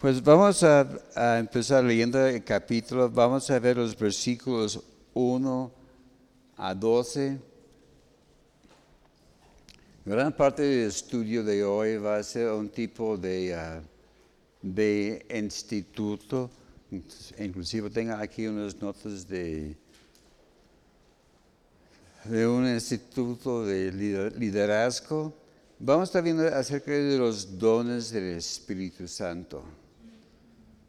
Pues vamos a, empezar leyendo el capítulo, vamos a ver los versículos 1 a 12. Gran parte del estudio de hoy va a ser un tipo de, ah, de instituto. Inclusive tengo aquí unas notas de, de un instituto de lider- liderazgo. Vamos a estar viendo acerca de los dones del Espíritu Santo.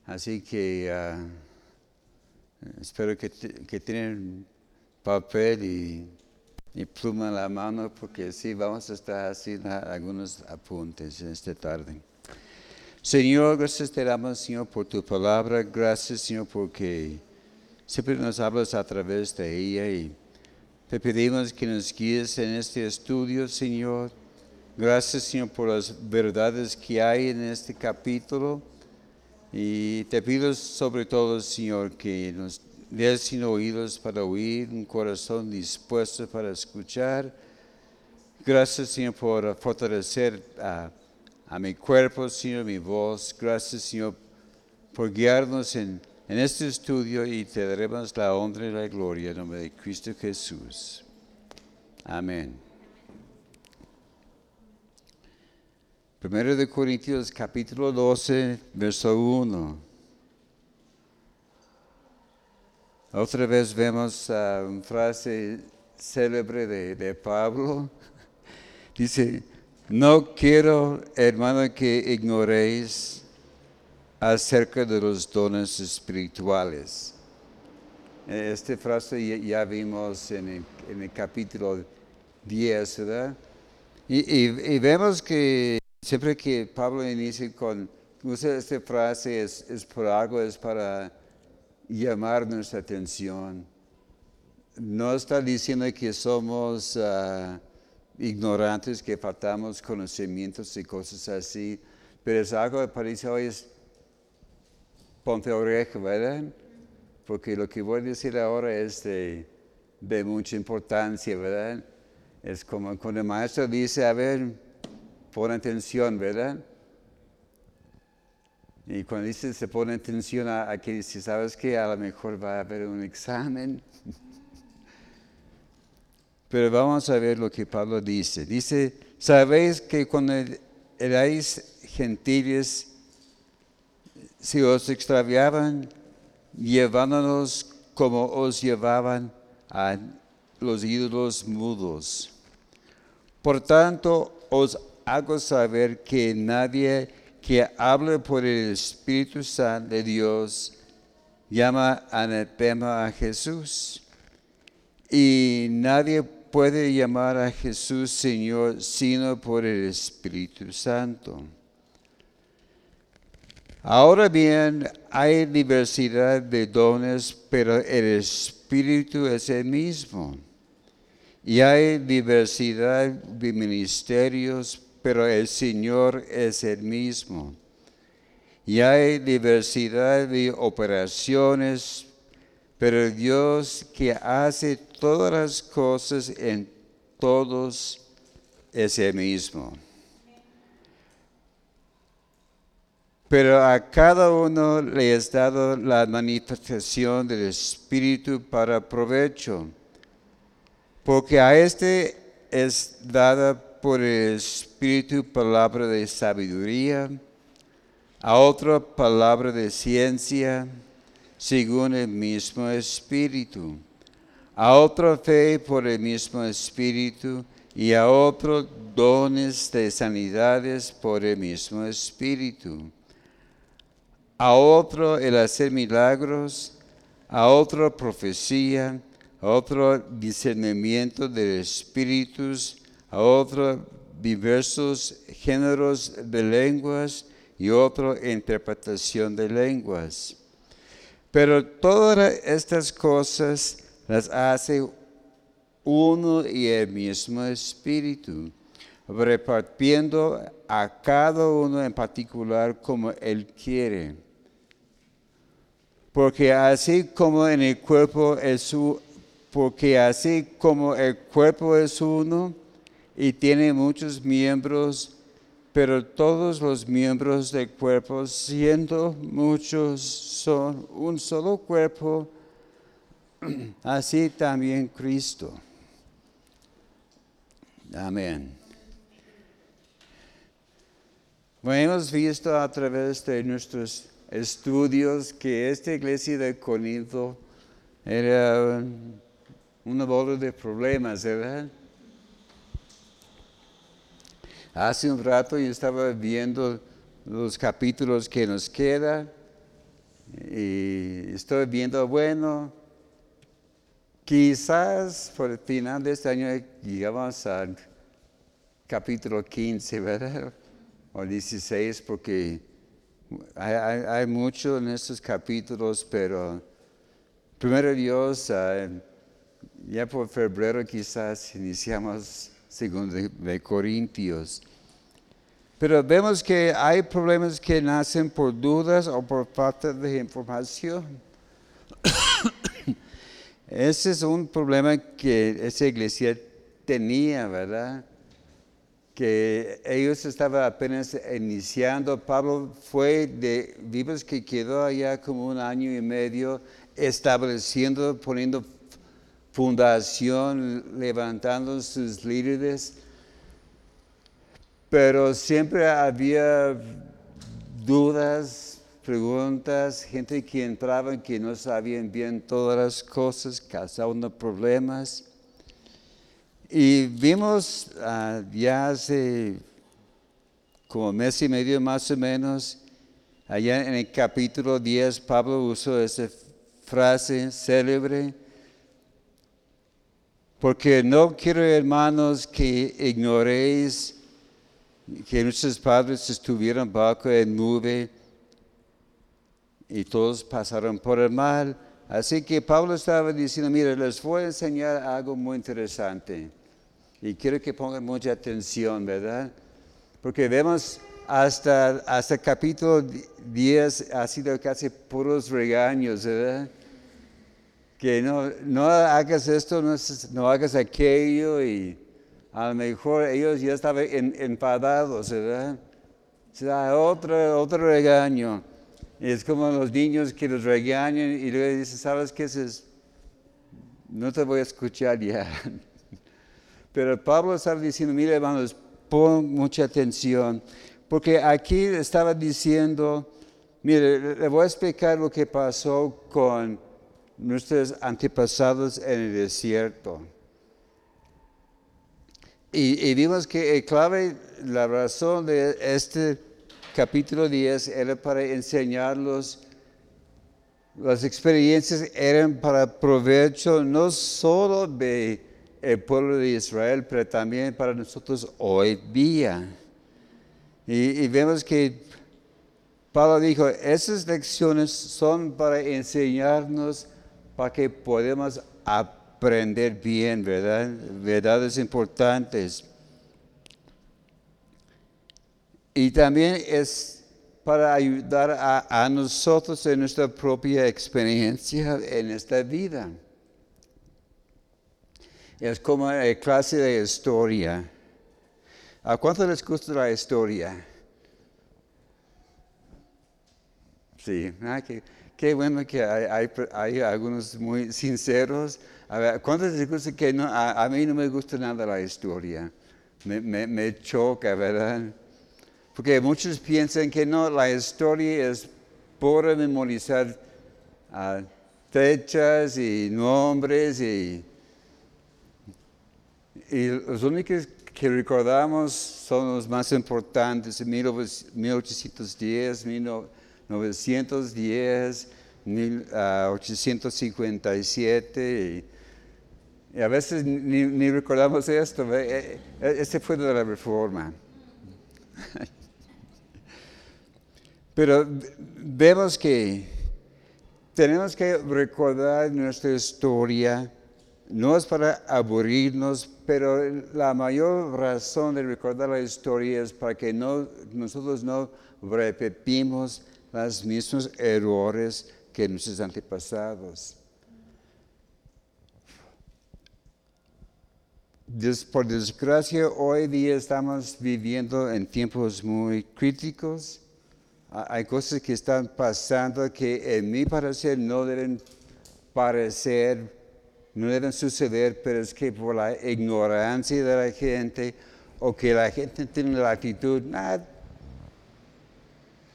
Así que ah, espero que, que tienen papel y, y pluma en la mano porque sí, vamos a estar haciendo algunos apuntes esta tarde. Señor, gracias te damos, Señor, por tu palabra. Gracias, Señor, porque siempre nos hablas a través de ella y te pedimos que nos guíes en este estudio, Señor. Gracias, Señor, por las verdades que hay en este capítulo. Y te pido sobre todo, Señor, que nos des sin oídos para oír, un corazón dispuesto para escuchar. Gracias, Señor, por fortalecer a, mi cuerpo, Señor, mi voz. Gracias, Señor, por guiarnos en, en este estudio y te daremos la honra y la gloria en nombre de Cristo Jesús. Amén. Primero de Corintios capítulo 12, verso 1. Otra vez vemos una frase célebre de, de Pablo. Dice, no quiero, hermano, que ignoréis acerca de los dones espirituales. Esta frase ya, vimos en el, en el capítulo 10, ¿verdad? Y- y vemos que siempre que Pablo inicia con, usa esta frase, es, es por algo, es para llamar nuestra atención. No está diciendo que somos ah, ignorantes, que faltamos conocimientos y cosas así, pero es algo que parece hoy es ponte oreja, ¿verdad? Porque lo que voy a decir ahora es de, de mucha importancia, ¿verdad? Es como cuando el maestro dice, a ver, pon atención, ¿verdad? Y cuando dice se pone atención a, a que dice, ¿sabes qué? A lo mejor va a haber un examen. Pero vamos a ver lo que Pablo dice. Dice, sabéis que cuando erais gentiles, si os extraviaban, llevándonos como os llevaban a los ídolos mudos. Por tanto, os hago saber que nadie que hable por el Espíritu Santo de Dios llama anatema a Jesús. Y nadie puede llamar a Jesús Señor sino por el Espíritu Santo. Ahora bien, hay diversidad de dones, pero el Espíritu es el mismo. Y hay diversidad de ministerios, pero el Señor es el mismo. Y hay diversidad de operaciones, pero Dios que hace todas las cosas en todos es el mismo. Pero a cada uno le es dado la manifestación del Espíritu para provecho, porque a este es dada por el Espíritu palabra de sabiduría, a otro palabra de ciencia, según el mismo Espíritu, a otro fe por el mismo Espíritu, y a otro dones de sanidades por el mismo Espíritu a otro el hacer milagros, a otro profecía, a otro discernimiento de espíritus, a otro diversos géneros de lenguas y otro interpretación de lenguas. Pero todas estas cosas las hace uno y el mismo espíritu, repartiendo a cada uno en particular como él quiere. Porque así como en el cuerpo es porque así como el cuerpo es uno y tiene muchos miembros, pero todos los miembros del cuerpo, siendo muchos, son un solo cuerpo, así también Cristo. Amén. Bueno, hemos visto a través de nuestros estudios que esta iglesia de Corinto era una bola de problemas, ¿verdad? Hace un rato yo estaba viendo los capítulos que nos quedan y estoy viendo, bueno, quizás por el final de este año llegamos al capítulo 15, ¿verdad? O 16, porque hay, mucho en estos capítulos, pero primero Dios, ah, ya por febrero quizás iniciamos segundo de Corintios. Pero vemos que hay problemas que nacen por dudas o por falta de información. Ese es un problema que esa iglesia tenía, ¿verdad? Que ellos estaban apenas iniciando. Pablo fue de, vivos que quedó allá como un año y medio estableciendo, poniendo fundación, levantando sus líderes, pero siempre había dudas, preguntas, gente que entraba que no sabían bien todas las cosas, causando problemas. Y vimos ah, ya hace como mes y medio más o menos, allá en el capítulo 10, Pablo usó esa frase célebre, porque no quiero, hermanos, que ignoréis que nuestros padres estuvieron bajo el nube y todos pasaron por el mal. Así que Pablo estaba diciendo, mira, les voy a enseñar algo muy interesante. Y quiero que pongan mucha atención, ¿verdad? Porque vemos hasta, hasta capítulo 10 ha sido casi puros regaños, ¿verdad? Que no, no hagas esto, no, hagas aquello y a lo mejor ellos ya estaban enfadados, ¿verdad? Se da otro, otro regaño. es como los niños que los regañan y luego dicen, ¿sabes qué es? No te voy a escuchar ya. Pero Pablo estaba diciendo, mire hermanos, pon mucha atención, porque aquí estaba diciendo, mire, le voy a explicar lo que pasó con nuestros antepasados en el desierto. Y, vimos que el clave, la razón de este capítulo 10 era para enseñarlos, las experiencias eran para provecho no solo de el pueblo de Israel, pero también para nosotros hoy día. Y, y vemos que Pablo dijo, esas lecciones son para enseñarnos para que podamos aprender bien, ¿verdad? Verdades importantes. Y también es para ayudar a, nosotros en nuestra propia experiencia en esta vida. Es como la clase de historia. ¿A cuánto les gusta la historia? Sí, ah, que Qué bueno que hay, algunos muy sinceros. A ver, ¿cuántos les que no? A, mí no me gusta nada la historia? Me, choca, ¿verdad? Porque muchos piensan que no, la historia es por memorizar ah, fechas y nombres y, y los únicos que recordamos son los más importantes, 1810, 1900. 910, 1857, y, a veces ni, recordamos esto. Este fue de la reforma. Pero vemos que tenemos que recordar nuestra historia, no es para aburrirnos, pero la mayor razón de recordar la historia es para que no, nosotros no repetimos los mismos errores que nuestros antepasados. por desgracia, hoy día estamos viviendo en tiempos muy críticos. Ha- Hay cosas que están pasando que en mi parecer no deben parecer, no deben suceder, pero es que por la ignorancia de la gente o que la gente tiene la actitud, "Nah,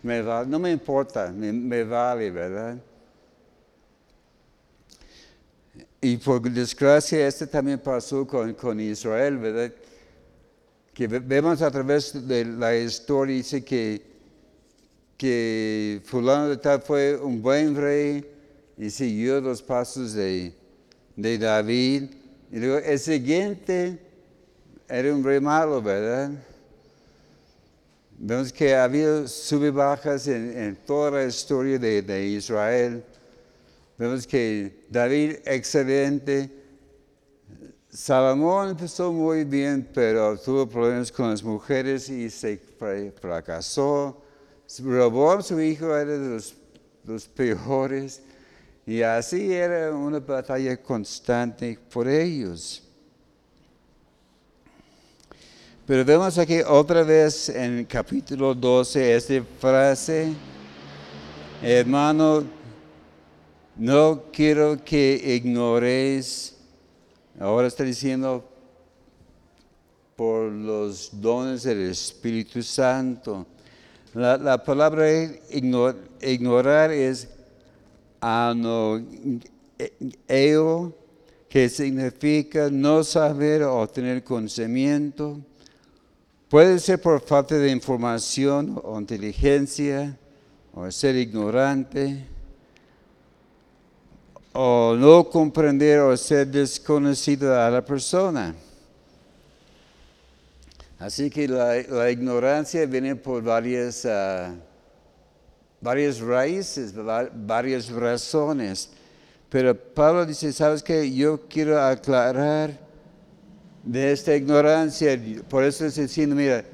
me no me importa, me, vale, ¿verdad? Y por desgracia, este también pasó con, Israel, ¿verdad? Que ve- vemos a través de la historia, dice que, que fulano de tal fue un buen rey y siguió los pasos de, de David. Y luego el siguiente era un rey malo, ¿verdad? Vemos que había sub y bajas en, toda la historia de, Israel. Vemos que David, excelente. Salomón empezó muy bien, pero tuvo problemas con las mujeres y se fra- fracasó. Roboam, su hijo, era de los peores. Y así era una batalla constante por ellos. Pero vemos aquí otra vez en capítulo 12 esta frase, hermano, no quiero que ignoréis, ahora está diciendo, por los dones del Espíritu Santo. La, la palabra igno- ignorar es anoeo, que significa no saber o tener conocimiento. Puede ser por falta de información o inteligencia, o ser ignorante, o no comprender o ser desconocido a la persona. Así que la, ignorancia viene por varias, ah, varias raíces, va- varias razones. Pero Pablo dice, ¿sabes qué? Yo quiero aclarar de esta ignorancia. Por eso está diciendo, mira,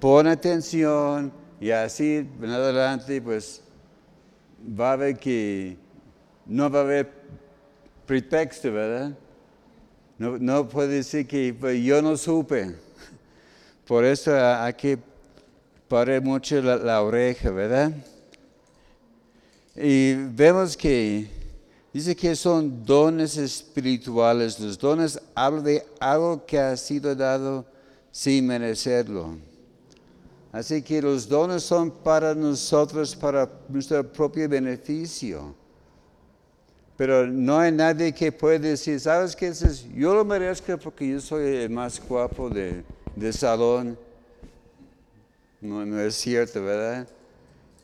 pon atención y así en adelante, pues va a ver que no va a haber pretexto, ¿verdad? No, no puede decir que pues, yo no supe. Por eso hay que parar mucho la, la oreja, ¿verdad? Y vemos que dice que son dones espirituales. Los dones hablan de algo que ha sido dado sin merecerlo. Así que los dones son para nosotros, para nuestro propio beneficio. Pero no hay nadie que pueda decir, ¿sabes qué? Dices, yo lo merezco porque yo soy el más guapo de, salón. No, no es cierto, ¿verdad?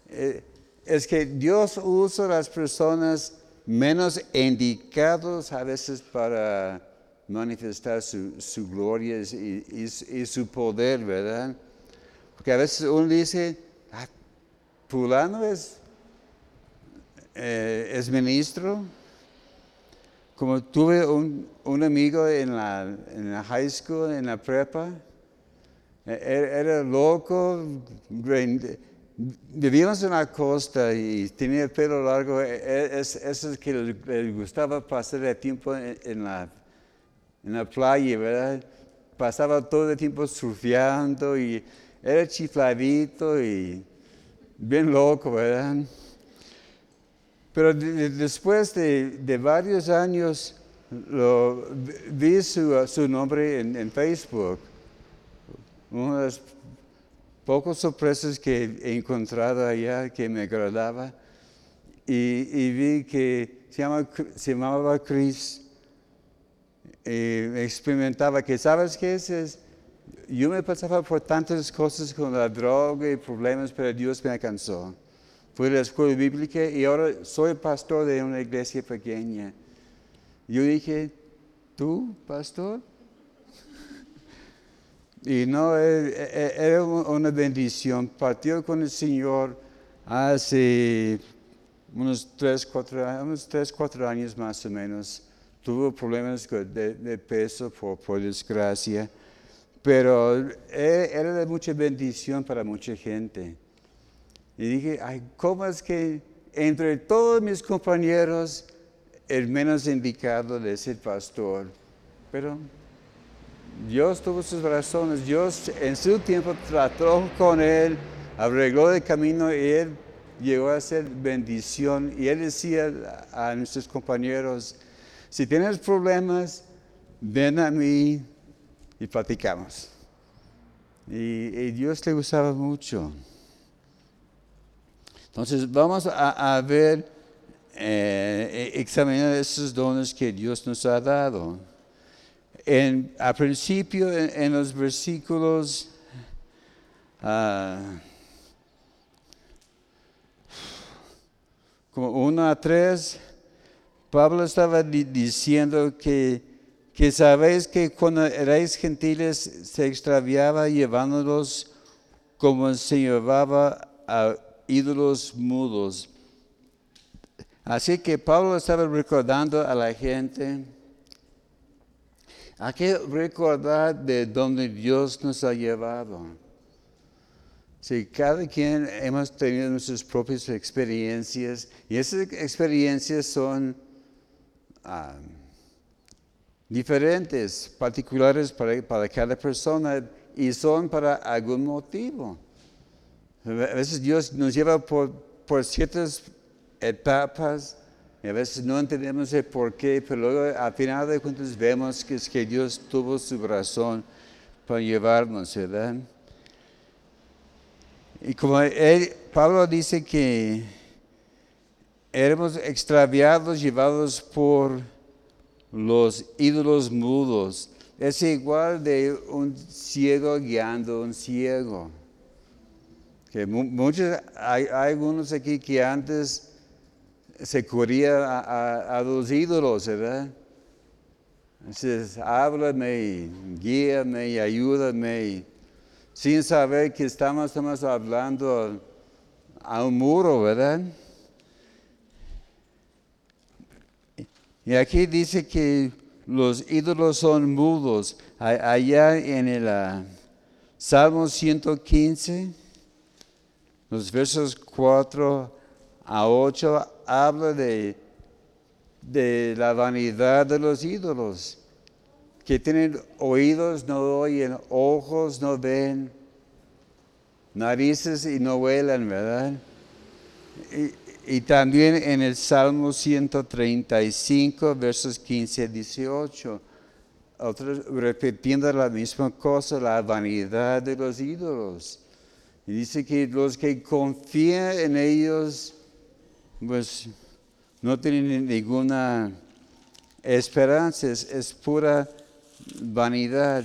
Eh, es que Dios usa las personas menos indicados a veces para manifestar su, su gloria y, su poder, ¿verdad? Porque a veces uno dice, ah, fulano es, eh, es ministro. Como tuve un, un amigo en la, en la high school, en la prepa, e- era, era loco, vivíamos en la costa y tenía el pelo largo, e- e- es, eso es que le, gustaba pasar el tiempo en, la, en la playa, ¿verdad? Pasaba todo el tiempo surfeando y era chifladito y bien loco, ¿verdad? Pero de- de- después de, de varios años, vi su, su nombre en, en Facebook. Una de las pocas sorpresas que he encontrado allá que me agradaba. Y, y vi que se, se llamaba Chris. Y experimentaba que, ¿sabes qué es? Es- Yo me pasaba por tantas cosas con la droga y problemas, pero Dios me alcanzó. Fui a la escuela bíblica y ahora soy pastor de una iglesia pequeña. Yo dije, ¿tú, pastor? Y no, eh, eh, era una bendición. Partió con el Señor hace unos tres, cuatro, años- unos tres, cuatro años más o menos. Tuvo problemas de, de peso por, por desgracia, pero eh, era de mucha bendición para mucha gente. Y dije, ay, ¿cómo es que entre todos mis compañeros el menos indicado de ser pastor? Pero Dios tuvo sus razones, Dios en su tiempo trató con él, arregló el camino y él llegó a ser bendición. Y él decía a nuestros compañeros, si tienes problemas, ven a mí y platicamos. Y, Dios le gustaba mucho. Entonces vamos a, ver, eh, examinar esos dones que Dios nos ha dado. En, a principio, en, los versículos uh, como 1 a 3, Pablo estaba diciendo que, que sabéis que cuando erais gentiles se extraviaba llevándolos como se llevaba a ídolos mudos. Así que Pablo estaba recordando a la gente, hay que recordar de dónde Dios nos ha llevado. Si cada quien hemos tenido nuestras propias experiencias y esas experiencias son ah, diferentes, particulares para, cada persona y son para algún motivo. A veces Dios nos lleva por, ciertas etapas y a veces no entendemos el por qué, pero luego al final de cuentas vemos que es que Dios tuvo su razón para llevarnos, ¿verdad? Y como Pablo dice que éramos extraviados, llevados por los ídolos mudos. Es igual de un ciego guiando a un ciego. Que muchos, hay, algunos aquí que antes se corría a, los ídolos, ¿verdad? Entonces, háblame, guíame, ayúdame, sin saber que estamos, estamos hablando a un muro, ¿verdad? Y aquí dice que los ídolos son mudos. Allá en el uh, Salmo 115, los versos 4 a 8, habla de, de la vanidad de los ídolos, que tienen oídos, no oyen, ojos, no ven, narices y no huelan, ¿verdad? Y también en el Salmo 135, versos 15 a 18, repitiendo la misma cosa, la vanidad de los ídolos. Y dice que los que confían en ellos, pues no tienen ninguna esperanza, es, es pura vanidad.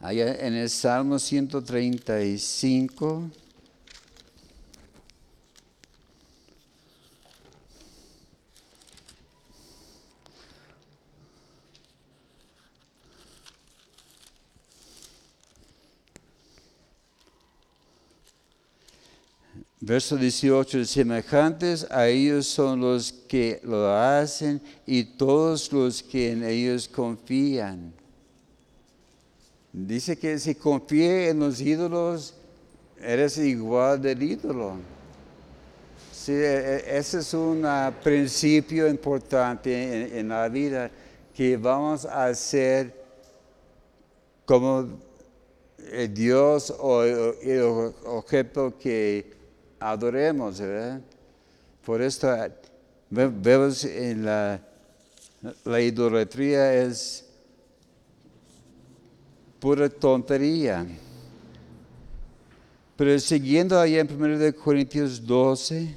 Allá en el Salmo 135. Verso 18, semejantes a ellos son los que lo hacen y todos los que en ellos confían. Dice que si confíe en los ídolos, eres igual del ídolo. E, e, ese es un ah, principio importante en, la vida, que vamos a ser como el Dios o el objeto que adoremos, ¿verdad? Por esto vemos en la, la idolatría es pura tontería. Pero siguiendo allá en 1 Corintios 12,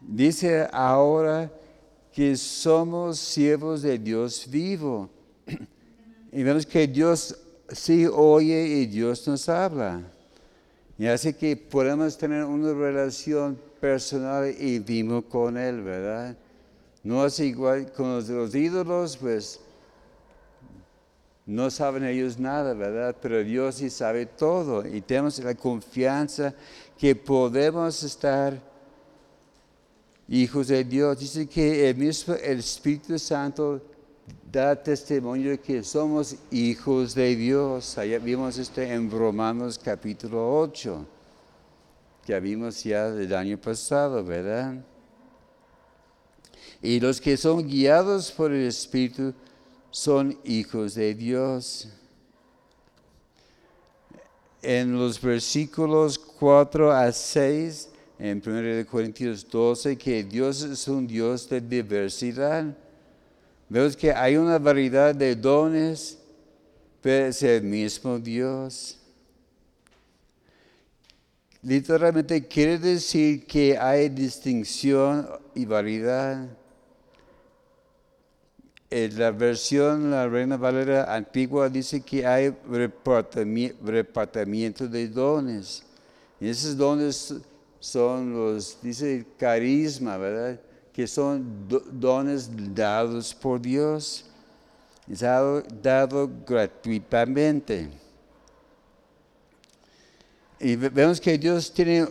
dice ahora que somos siervos de Dios vivo. Y vemos que Dios sí oye y Dios nos habla. Y así que podemos tener una relación personal y vivo con Él, ¿verdad? No es igual con los, ídolos, pues no saben ellos nada, ¿verdad? Pero Dios sí sabe todo y tenemos la confianza que podemos estar hijos de Dios. Dice que el mismo el Espíritu Santo da testimonio que somos hijos de Dios. Allá vimos esto en Romanos capítulo 8, que vimos ya del año pasado, ¿verdad? Y los que son guiados por el Espíritu son hijos de Dios. En los versículos 4 a 6, en 1 Corintios 12, que Dios es un Dios de diversidad. Vemos que hay una variedad de dones, pero es el mismo Dios. Literalmente quiere decir que hay distinción y variedad. En la versión, la Reina Valera antigua dice que hay repartimiento de dones. Y esos dones son los, dice carisma, ¿verdad? Que son dones dados por Dios. Dado, dado gratuitamente. Y vemos que Dios tiene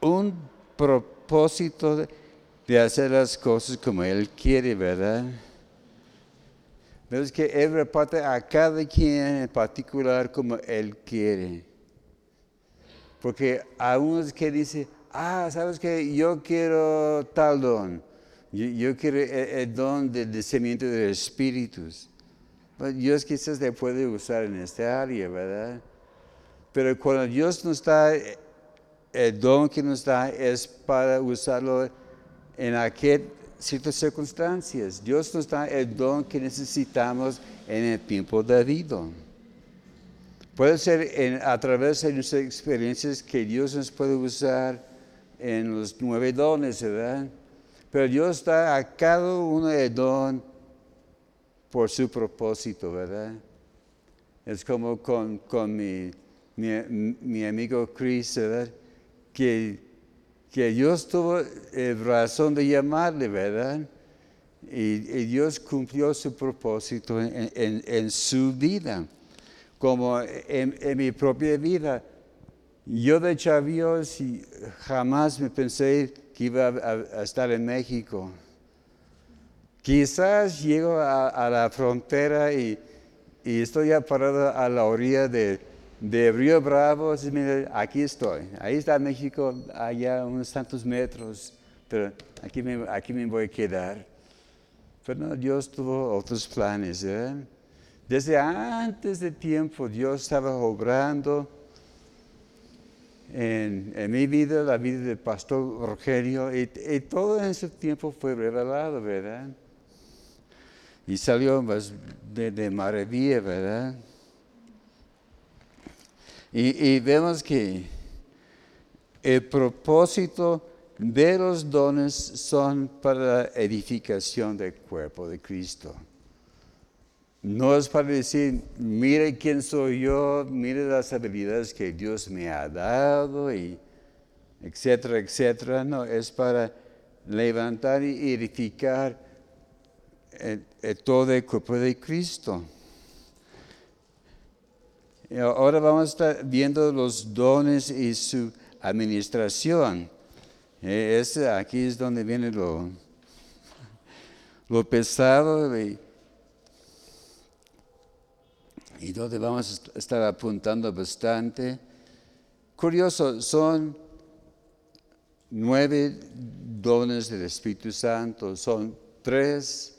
un propósito de hacer las cosas como Él quiere, ¿verdad? Vemos que Él reparte a cada quien en particular como Él quiere. Porque a unos que dice, ah, sabes que yo quiero tal don. Yo, quiero el, don del discernimiento de espíritus. Dios quizás le puede usar en esta área, ¿verdad? Pero cuando Dios nos da el don que nos da es para usarlo en aquellas ciertas circunstancias. Dios nos da el don que necesitamos en el tiempo debido. Puede ser a través de nuestras experiencias que Dios nos puede usar en los nueve dones, ¿verdad? Pero Dios da a cada uno el don por su propósito, ¿verdad? Es como con, con mi mi, amigo Chris, ¿verdad? Que, que Dios tuvo razón de llamarle, ¿verdad? Y, Dios cumplió su propósito en, su vida, como en, mi propia vida. Yo de chavío jamás me pensé que iba a, estar en México. Quizás llego a, la frontera y, y, estoy ya parado a la orilla de, de Río Bravo, aquí estoy. Ahí está México, allá unos tantos metros, pero aquí me, aquí me voy a quedar. Pero no, Dios tuvo otros planes. ¿eh? Desde antes de tiempo Dios estaba obrando en, mi vida, la vida del pastor Rogelio, y, todo en ese tiempo fue revelado, ¿verdad? Y salió de, de maravilla, ¿verdad? Y, vemos que el propósito de los dones son para la edificación del cuerpo de Cristo. No es para decir, mire quién soy yo, mire las habilidades que Dios me ha dado, y etcétera, etcétera. No, es para levantar y edificar todo el cuerpo de Cristo. Ahora vamos a estar viendo los dones y su administración. Eh, aquí es donde viene lo, lo pesado y, y donde vamos a estar apuntando bastante. Curioso, son nueve dones del Espíritu Santo, son tres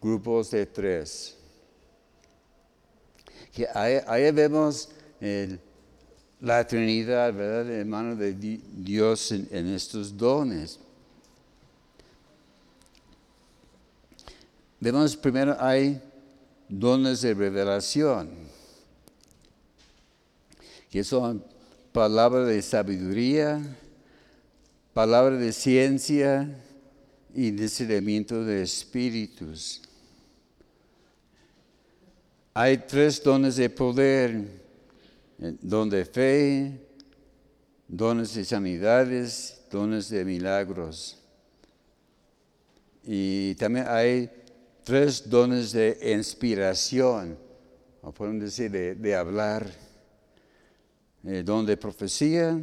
grupos de tres que ahí, vemos la Trinidad, ¿verdad? Hermano de Dios en, estos dones. Vemos primero hay dones de revelación, que son palabras de sabiduría, palabras de ciencia y discernimiento de espíritus. Hay tres dones de poder, eh, don de fe, dones de sanidades, dones de milagros. Y también hay tres dones de inspiración, o podemos decir de, hablar, eh, don de profecía,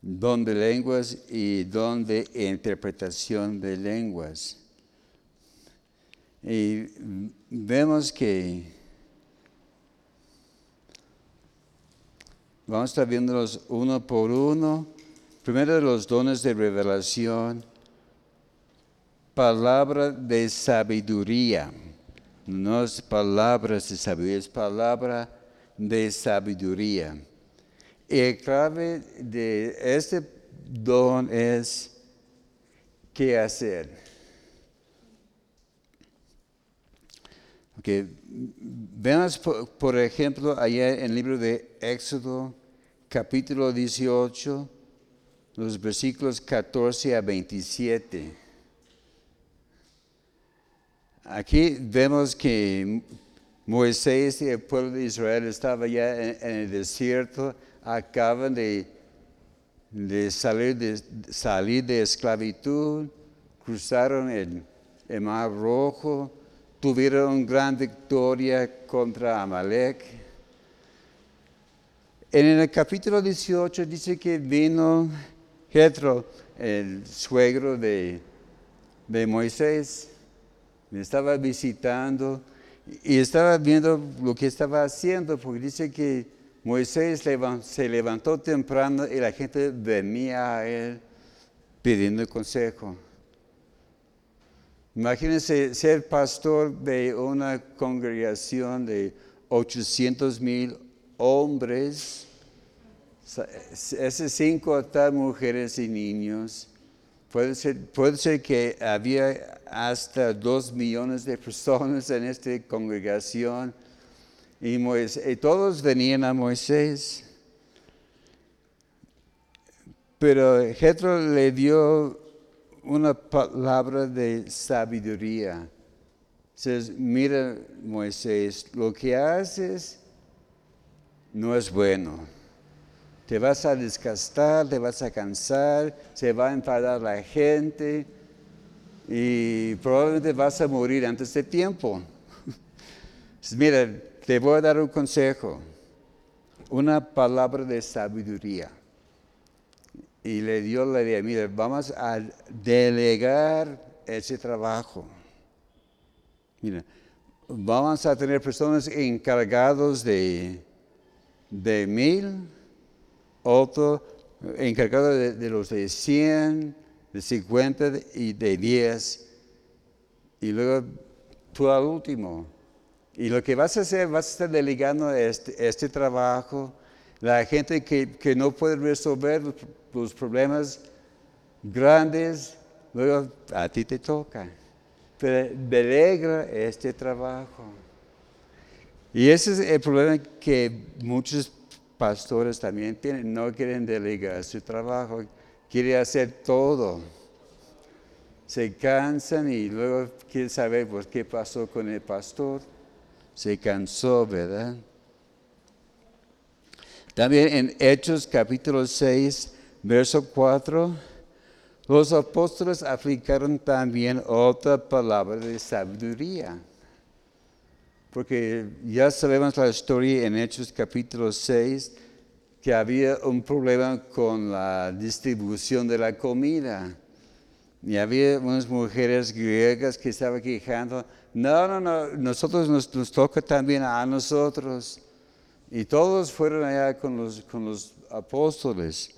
don de lenguas y don de interpretación de lenguas. Y vemos que vamos a estar viéndolos uno por uno. Primero los dones de revelación. Palabra de sabiduría. No es palabras de sabiduría, es palabra de sabiduría. Y el clave de este don es qué hacer. Okay. Veamos, por, por ejemplo, allá en el libro de Éxodo, capítulo 18, los versículos 14 a 27. Aquí vemos que Moisés y el pueblo de Israel estaban ya en, el desierto, acaban de, salir, de salir de esclavitud, cruzaron el, el Mar Rojo, tuvieron gran victoria contra Amalek. En el capítulo 18 dice que vino Jetro, el suegro de, de Moisés, me estaba visitando y estaba viendo lo que estaba haciendo, porque dice que Moisés se levantó temprano y la gente venía a él pidiendo consejo. Imagínense ser pastor de una congregación de 800 mil hombres, esas cinco mujeres y niños. Puede ser, puede ser que había hasta dos millones de personas en esta congregación y, todos venían a Moisés. Pero Jetro le dio una palabra de sabiduría. Dice, mira Moisés, lo que haces no es bueno. Te vas a desgastar, te vas a cansar, se va a enfadar la gente y probablemente vas a morir antes de tiempo. Mira, te voy a dar un consejo, una palabra de sabiduría. Y le dio la idea, mira, vamos a delegar ese trabajo. Mira, vamos a tener personas encargados de, de mil, otro encargado de, los de 100, de 50 y de 10. Y luego tú al último. Y lo que vas a hacer, vas a estar delegando este, este trabajo. La gente que, que, no puede resolver los problemas grandes, luego a ti te toca. Pero delega este trabajo. Y ese es el problema que muchos pastores también tienen, no quieren delegar su trabajo, quieren hacer todo. Se cansan y luego quieren saber pues, qué pasó con el pastor. Se cansó, ¿verdad? También en Hechos capítulo 6, verso 4, los apóstoles aplicaron también otra palabra de sabiduría porque ya sabemos la historia en Hechos capítulo 6, que había un problema con la distribución de la comida. Y había unas mujeres griegas que estaban quejando, no, no, no, nosotros nos, nos toca también a nosotros. Y todos fueron allá con los, con los apóstoles.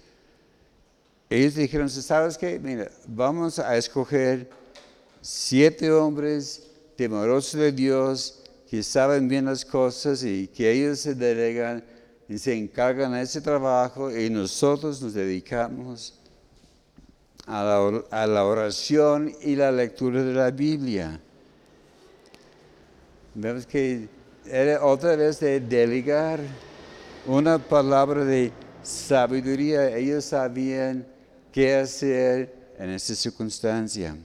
Ellos dijeron, ¿sabes qué? Mira, vamos a escoger siete hombres temerosos de Dios, que saben bien las cosas y que ellos se delegan y se encargan de ese trabajo y nosotros nos dedicamos a la, oración y la lectura de la Biblia. Vemos que era otra vez de delegar una palabra de sabiduría. Ellos sabían qué hacer en esa circunstancia.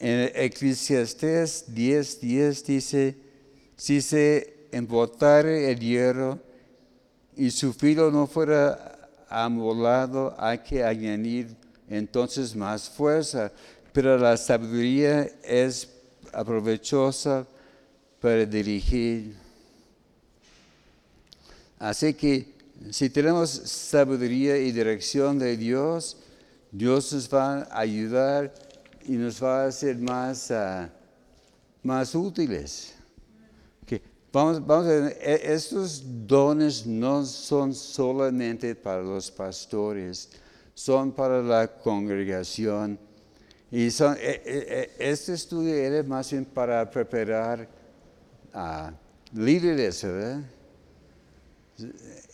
En Eclesiastés 10, 10 dice, si se embotare el hierro y su filo no fuera amolado, hay que añadir entonces más fuerza. Pero la sabiduría es aprovechosa para dirigir. Así que si tenemos sabiduría y dirección de Dios, Dios nos va a ayudar y nos va a hacer más, ah, más útiles. Vamos, vamos a ver, e, estos dones no son solamente para los pastores, son para la congregación Y son, eh, eh, este estudio era más bien para preparar a líderes, ¿verdad?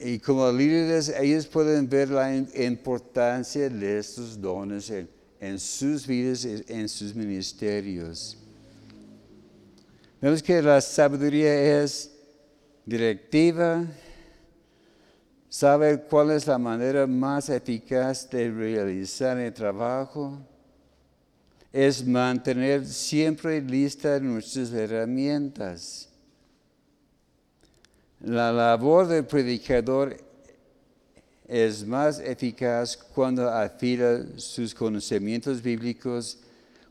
Y como líderes, ellos pueden ver la importancia de estos dones en sus vidas, en sus ministerios. Vemos que la sabiduría es directiva, sabe cuál es la manera más eficaz de realizar el trabajo, es mantener siempre listas nuestras herramientas. La labor del predicador es más eficaz cuando afila sus conocimientos bíblicos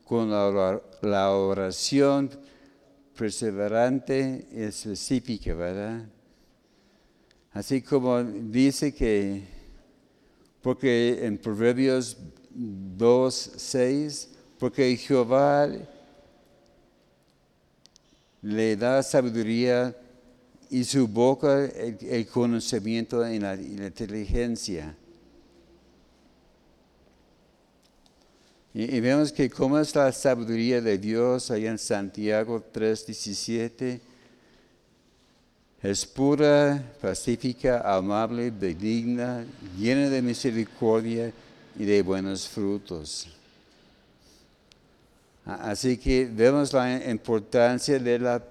con la oración perseverante y específica, ¿verdad? Así como dice que, porque en Proverbios 2, 6, porque Jehová le da sabiduría y su boca el, conocimiento y la, inteligencia. Y, vemos que como es la sabiduría de Dios allá en Santiago 3:17, es pura, pacífica, amable, benigna, llena de misericordia y de buenos frutos. Así que vemos la importancia de la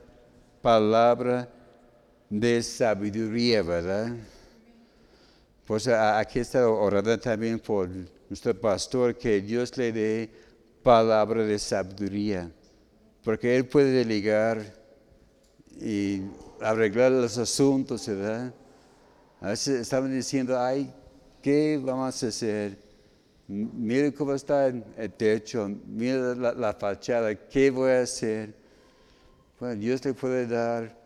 palabra de sabiduría, ¿verdad? Pues aquí está orando también por nuestro pastor que Dios le dé palabra de sabiduría, porque Él puede delegar y arreglar los asuntos, ¿verdad? A veces estaban diciendo, ay, ¿qué vamos a hacer? Mira cómo está el techo, mira la, la fachada, ¿qué voy a hacer? Bueno, Dios le puede dar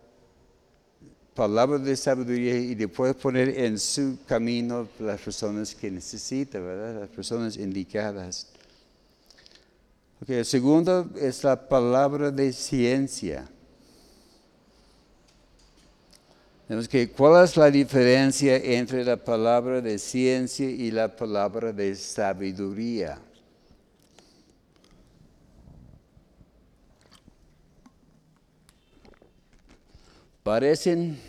palabra de sabiduría y después poner en su camino las personas que necesita, ¿verdad? Las personas indicadas. Okay, el segundo es la palabra de ciencia. que, ¿Cuál es la diferencia entre la palabra de ciencia y la palabra de sabiduría? Parecen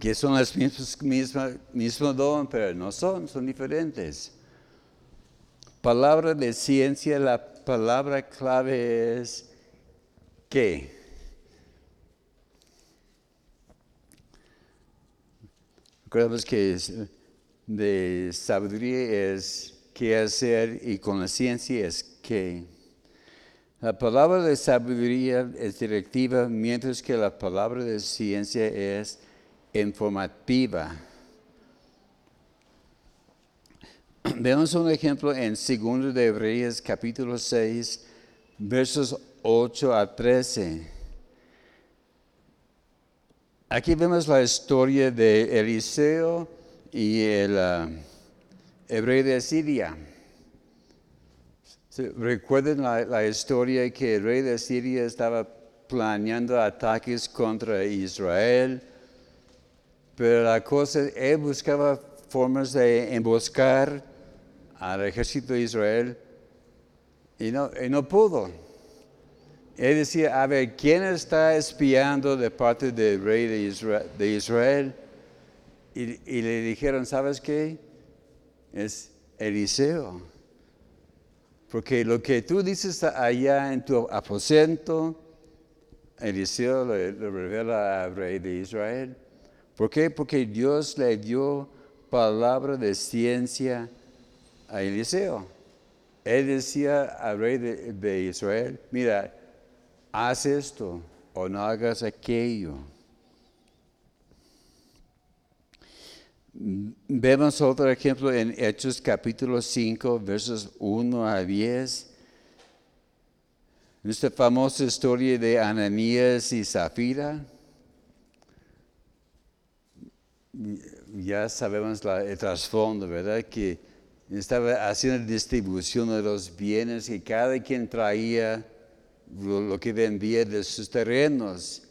que son las mismas, misma, mismo don, pero no son, son diferentes. Palabra de ciencia, la palabra clave es ¿qué? Recordemos que de sabiduría es qué hacer y con la ciencia es qué. La palabra de sabiduría es directiva, mientras que la palabra de ciencia es informativa. Veamos un ejemplo en 2 de Hebreos capítulo 6, versos 8 a 13. Aquí vemos la historia de Eliseo y el uh, hebreo de Siria. Recuerden la, historia que el rey de Siria estaba planeando ataques contra Israel, pero la cosa, él buscaba formas de emboscar al ejército de Israel y no, no pudo. Él decía, a ver, ¿quién está espiando de parte del rey de Israel? Y, y, le dijeron, ¿sabes qué? Es Eliseo. Porque lo que tú dices allá en tu aposento, Eliseo lo, revela al rey de Israel. ¿Por qué? Porque Dios le dio palabra de ciencia a Eliseo. Él decía al rey de, de Israel, mira, haz esto o no hagas aquello. Vemos otro ejemplo en Hechos capítulo 5, versos 1 a 10. Esta famosa historia de Ananías y Zafira. Ya sabemos el trasfondo, ¿verdad? Que estaba haciendo distribución de los bienes y cada quien traía lo que vendía de sus terrenos.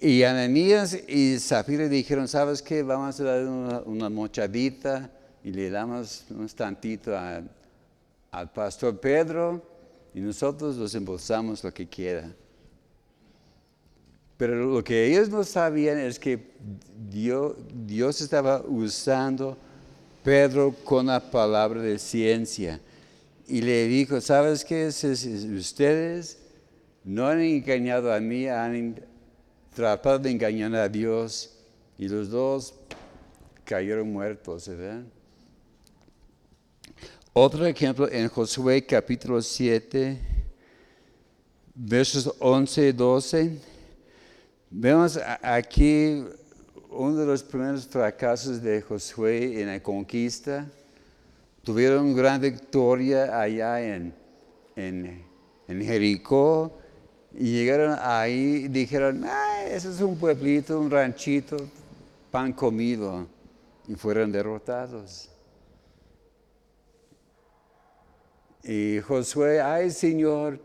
Y Ananías y Zafira dijeron, ¿sabes qué? Vamos a dar una, mochadita y le damos un tantito al pastor Pedro y nosotros los embolsamos lo que quiera. Pero lo que ellos no sabían es que Dios, Dios estaba usando Pedro con la palabra de ciencia. Y le dijo, ¿sabes qué? Ustedes no han engañado a mí, han tratado de engañar a Dios. Y los dos cayeron muertos, ¿verdad? Otro ejemplo en Josué capítulo 7, versos 11 y 12. Vemos aquí uno de los primeros fracasos de Josué en la conquista. Tuvieron gran victoria allá en, en, en Jericó y llegaron ahí y dijeron, ah, eso es un pueblito, un ranchito, pan comido. Y fueron derrotados. Y Josué, ay Señor,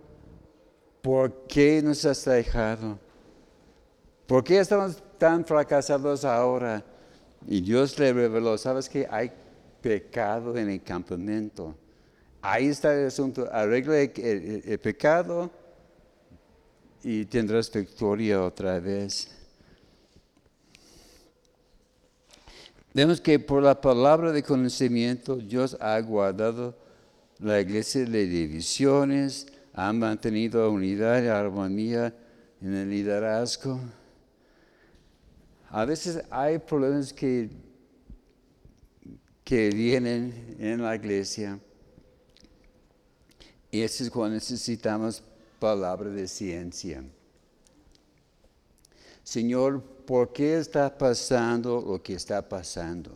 ¿por qué nos has dejado? ¿Por qué estamos tan fracasados ahora? Y Dios le reveló, ¿sabes que hay pecado en el campamento? Ahí está el asunto, arregla el, pecado y tendrás victoria otra vez. Vemos que por la palabra de conocimiento Dios ha guardado la iglesia de divisiones, ha mantenido unidad y armonía en el liderazgo. A veces hay problemas que, que vienen en la iglesia y eso es cuando necesitamos palabra de ciencia. Señor, ¿por qué está pasando lo que está pasando?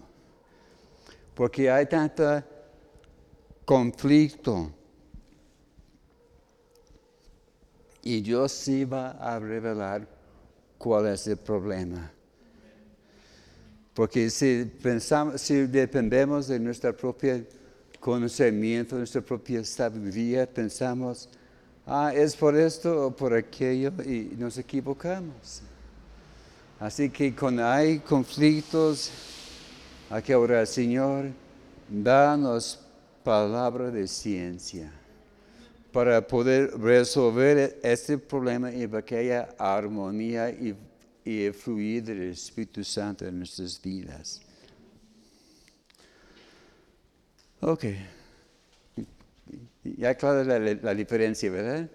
Porque hay tanta conflicto. Y Dios sí va a revelar cuál es el problema. Porque si pensamos, si dependemos de nuestro propio conocimiento, nuestra propia sabiduría, pensamos, ah, es por esto o por aquello y nos equivocamos. Así que cuando hay conflictos, hay que orar, Señor, danos palabra de ciencia para poder resolver este problema y para que haya armonía y y fluir del Espíritu Santo en nuestras vidas. Ok. Ya claro la, diferencia, ¿verdad?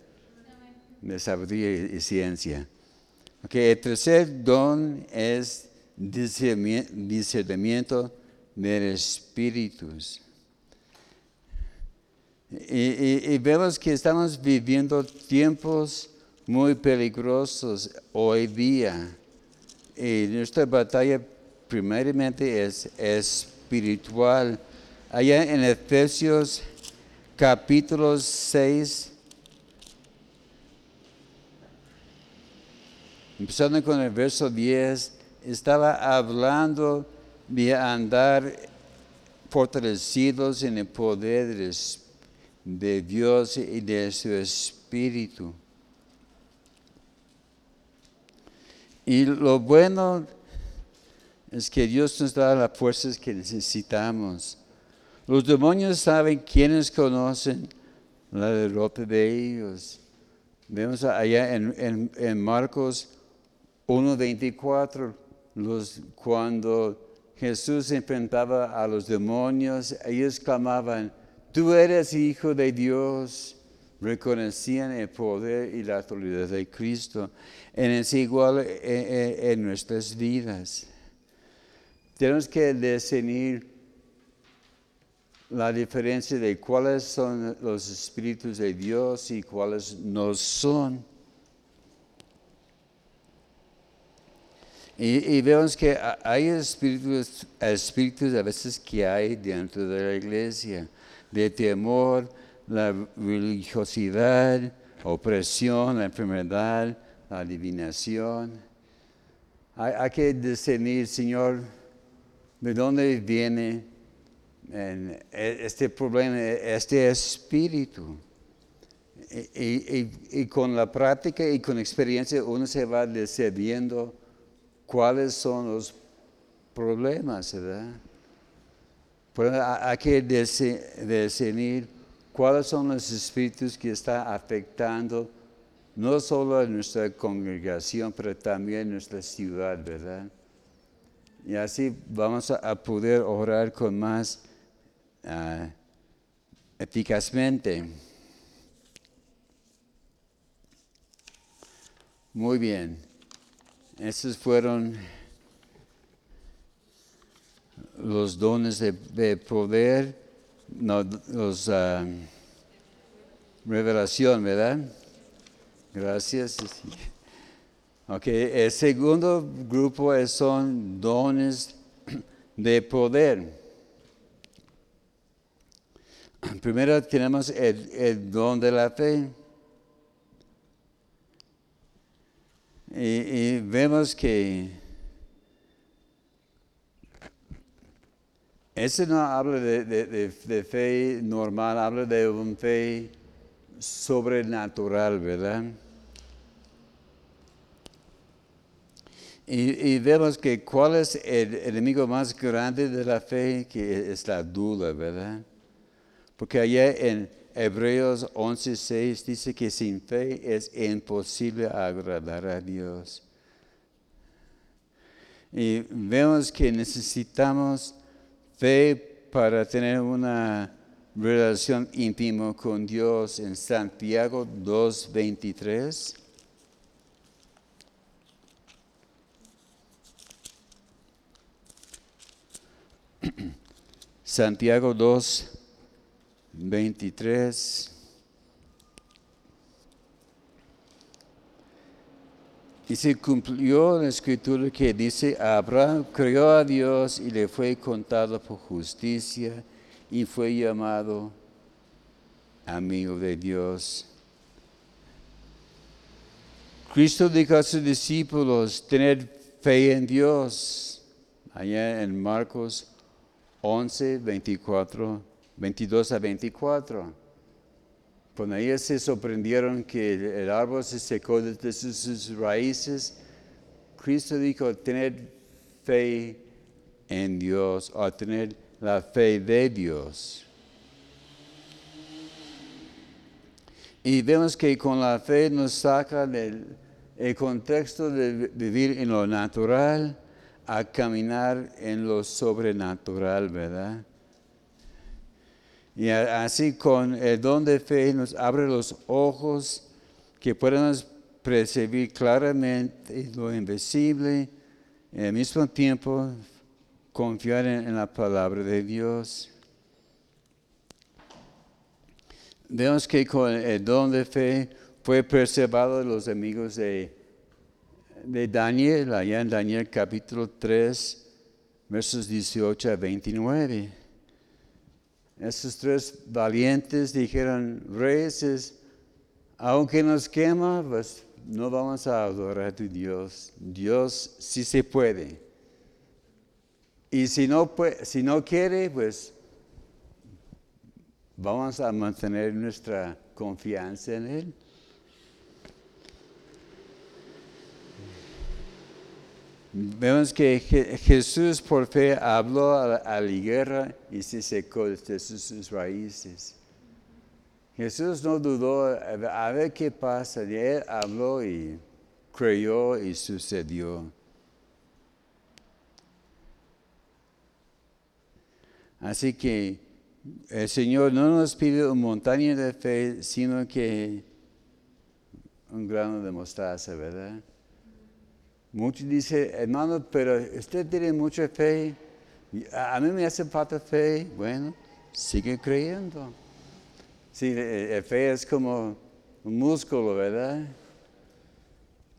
De sabiduría y, ciencia. Ok, el tercer don es discernimiento de espíritus. y, vemos que estamos viviendo tiempos muy peligrosos hoy día. Y nuestra batalla primeramente es espiritual. Allá en Efesios capítulo 6, empezando con el verso 10, estaba hablando de andar fortalecidos en el poder de Dios y de su Espíritu. Y lo bueno es que Dios nos da las fuerzas que necesitamos. Los demonios saben quiénes conocen la derrota de ellos. Vemos allá en, Marcos 1.24, cuando Jesús enfrentaba a los demonios, ellos clamaban, tú eres hijo de Dios reconocían el poder y la autoridad de Cristo. En es igual eh, eh, en, nuestras vidas. Tenemos que definir la diferencia de cuáles son los espíritus de Dios y cuáles no son. Y, vemos que hay espíritus, espíritus a veces que hay dentro de la iglesia, de temor, la religiosidad, opresión, la enfermedad, la adivinación. Hay, que discernir, Señor, de dónde viene este problema, este espíritu. Y, con la práctica y con experiencia uno se va decidiendo cuáles son los problemas, ¿verdad? Pero hay que decidir cuáles son los espíritus que están afectando no solo a nuestra congregación, pero también nuestra ciudad, ¿verdad? Y así vamos a poder orar con más uh, eficazmente. Muy bien. Esos fueron los dones de, poder, no, los uh, revelación, ¿verdad? Gracias. Ok, el segundo grupo son dones de poder. Primero tenemos el, don de la fe. Y, vemos que ese no habla de, fe normal, habla de una fe sobrenatural, ¿verdad? Y, vemos que cuál es el enemigo más grande de la fe, que es la duda, ¿verdad? Porque allá en Hebreos 11:6 dice que sin fe es imposible agradar a Dios. Y vemos que necesitamos fe para tener una relación íntima con Dios en Santiago 2:23. Santiago 2, 23. Y se cumplió la escritura que dice, Abraham creyó a Dios y le fue contado por justicia y fue llamado amigo de Dios. Cristo dijo a sus discípulos, tener fe en Dios. Allá en Marcos 11, 24, 22 a 24. Cuando ellos se sorprendieron que el árbol se secó desde sus, raíces, Cristo dijo, tener fe en Dios o tener la fe de Dios. Y vemos que con la fe nos saca del el contexto de vivir en lo natural a caminar en lo sobrenatural, ¿verdad? Y así con el don de fe nos abre los ojos que podemos percibir claramente lo invisible y al mismo tiempo confiar en, la palabra de Dios. Vemos que con el don de fe fue preservado los amigos de de Daniel, allá en Daniel capítulo 3, versos 18 a 29. Esos tres valientes dijeron, reyes, aunque nos quema, pues no vamos a adorar a tu Dios. Dios sí se puede. Y si no, si no quiere, pues vamos a mantener nuestra confianza en Él. Vemos que Jesús por fe habló a la guerra y se secó de sus raíces. Jesús no dudó a ver qué pasa. Él habló y creyó y sucedió. Así que el Señor no nos pide una montaña de fe, sino que un grano de mostaza, ¿verdad? Muchos dicen, hermano, pero usted tiene mucha fe. A mí me hace falta fe. Bueno, sigue creyendo. Sí, la fe es como un músculo, ¿verdad?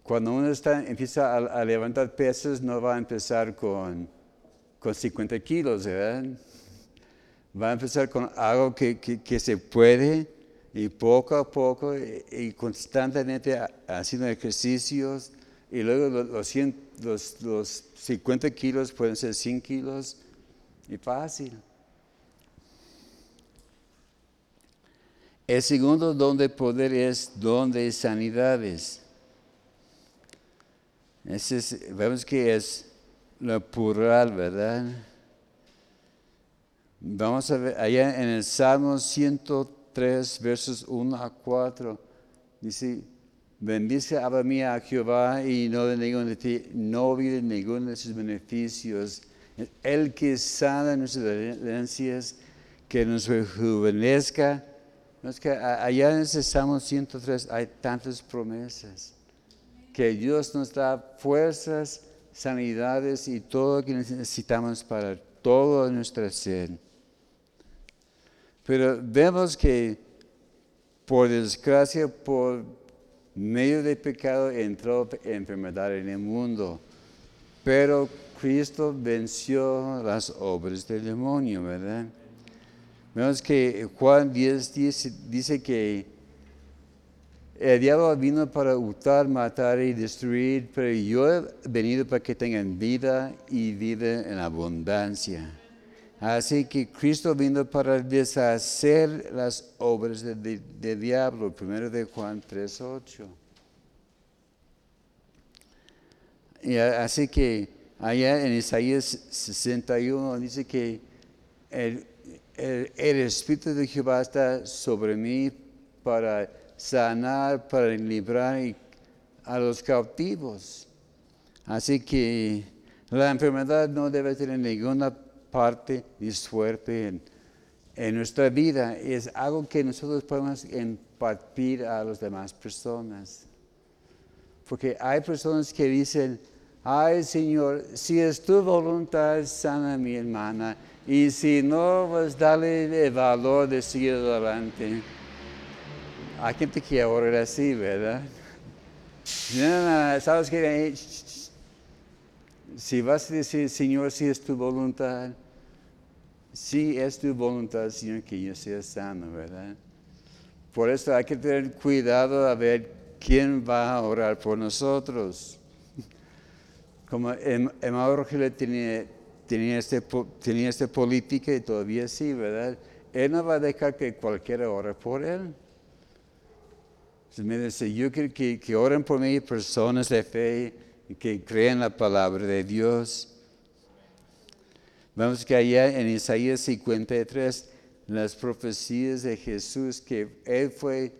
Cuando uno está, empieza a, levantar pesos, no va a empezar con, con 50 kilos, ¿verdad? Va a empezar con algo que, que, se puede y poco a poco y, y constantemente haciendo ejercicios y luego los, los, 50 kilos pueden ser 100 kilos y fácil. El segundo don de poder es don de sanidades. vemos que es lo plural, ¿verdad? Vamos a ver allá en el Salmo 103, versos 1 a 4. Dice, bendice a mía a Jehová y no de ninguno de ti, no olvide ninguno de sus beneficios. El que sana nuestras herencias, que nos rejuvenezca. No que allá en ese Salmo 103 hay tantas promesas. Que Dios nos da fuerzas, sanidades y todo lo que necesitamos para toda nuestra ser. Pero vemos que por desgracia, por medio del pecado entró enfermedad en el mundo. Pero Cristo venció las obras del demonio, ¿verdad? Vemos que Juan 10, dice que el diablo vino para hurtar, matar y destruir, pero yo he venido para que tengan vida y vida en abundancia. Así que Cristo vino para deshacer las obras del diablo, primero de Juan 3.8. Y así que allá en Isaías 61 dice que el, el Espíritu de Jehová está sobre mí para sanar, para librar a los cautivos. Así que la enfermedad no debe tener ninguna parte y suerte en, nuestra vida. Es algo que nosotros podemos impartir a las demás personas. Porque hay personas que dicen, ay Señor, si es tu voluntad, sana a mi hermana. Y si no, pues dale el valor de seguir adelante. Hay gente que ahora así, ¿verdad? No, no, ¿sabes qué? Si vas a decir, Señor, si es tu voluntad, si es tu voluntad, Señor, que yo sea sano, ¿verdad? Por eso hay que tener cuidado a ver quién va a orar por nosotros. Como Emma Rogelio tenía, tenía, este, tenía esta política y todavía sí, ¿verdad? Él no va a dejar que cualquiera ore por él. me dice, yo quiero que, que oren por mí personas de fe que creen la palabra de Dios. Vamos que allá en Isaías 53, las profecías de Jesús, que Él fue